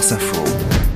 France Info.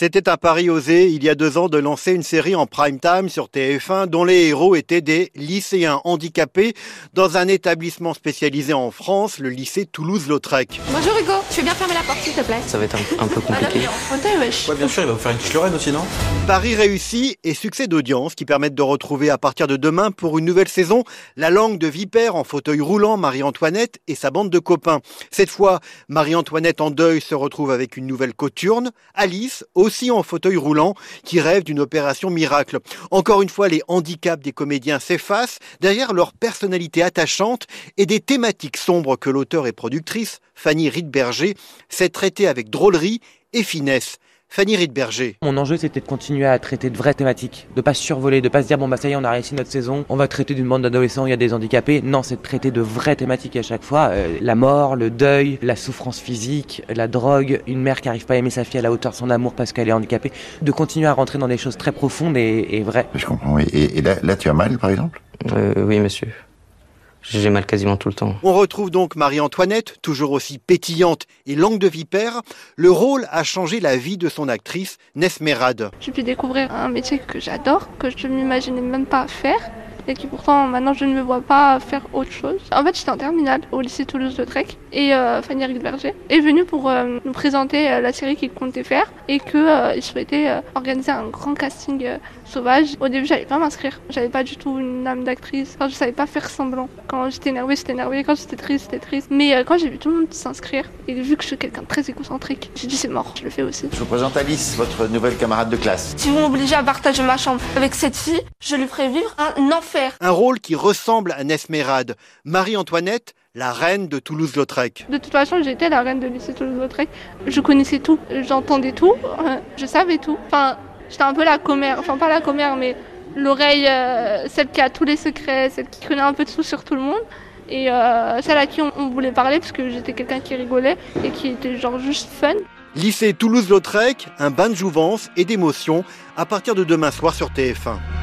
C'était un pari osé il y a deux ans de lancer une série en prime time sur TF1 dont les héros étaient des lycéens handicapés dans un établissement spécialisé en France, le lycée Toulouse-Lautrec. Bonjour Hugo, tu veux bien fermer la porte s'il te plaît? Ça va être un, un peu compliqué. Fauteuil, wesh. Ouais, bien sûr, il va vous faire une petite Lorraine aussi, non? Pari réussi et succès d'audience qui permettent de retrouver à partir de demain pour une nouvelle saison la langue de vipère en fauteuil roulant Marie-Antoinette et sa bande de copains. Cette fois, Marie-Antoinette en deuil se retrouve avec une nouvelle coturne, Alice aussi en fauteuil roulant, qui rêve d'une opération miracle. Encore une fois, les handicaps des comédiens s'effacent derrière leur personnalité attachante et des thématiques sombres que l'auteur et productrice, Fanny Riedberger, sait traiter avec drôlerie et finesse. Fanny Riedberger. Mon enjeu, c'était de continuer à traiter de vraies thématiques, de pas survoler, de pas se dire bon bah ça y est, on a réussi notre saison, on va traiter d'une bande d'adolescents, il y a des handicapés. Non, c'est de traiter de vraies thématiques à chaque fois, euh, la mort, le deuil, la souffrance physique, la drogue, une mère qui arrive pas à aimer sa fille à la hauteur de son amour parce qu'elle est handicapée, de continuer à rentrer dans des choses très profondes et, et vraies. Je comprends, oui. Et, et là, là, tu as mal, par exemple? Euh, oui, monsieur. J'ai mal quasiment tout le temps. On retrouve donc Marie-Antoinette, toujours aussi pétillante et langue de vipère. Le rôle a changé la vie de son actrice, Nesmerade. J'ai pu découvrir un métier que j'adore, que je ne m'imaginais même pas faire. Et qui pourtant maintenant je ne me vois pas faire autre chose. En fait j'étais en terminale au lycée Toulouse-Lautrec et euh, Fanny Riedberger est venue pour euh, nous présenter euh, la série qu'il comptait faire et qu'il souhaitait euh, organiser un grand casting euh, sauvage. Au début j'allais pas m'inscrire, j'avais pas du tout une âme d'actrice, enfin, je savais pas faire semblant. Quand j'étais énervée j'étais énervée, quand j'étais triste j'étais triste. Mais euh, quand j'ai vu tout le monde s'inscrire et vu que je suis quelqu'un de très égocentrique, j'ai dit c'est mort, je le fais aussi. Je vous présente Alice, votre nouvelle camarade de classe. Si vous m'obligez à partager ma chambre avec cette fille, je lui ferai vivre un enfer. Un rôle qui ressemble à Nesmerade. Marie-Antoinette, la reine de Toulouse-Lautrec. De toute façon, j'étais la reine de lycée Toulouse-Lautrec. Je connaissais tout, j'entendais tout, euh, je savais tout. Enfin, j'étais un peu la commère, enfin pas la commère, mais l'oreille, euh, celle qui a tous les secrets, celle qui connaît un peu de tout sur tout le monde. Et euh, celle à qui on, on voulait parler parce que j'étais quelqu'un qui rigolait et qui était genre juste fun. Lycée Toulouse-Lautrec, un bain de jouvence et d'émotion à partir de demain soir sur TF1.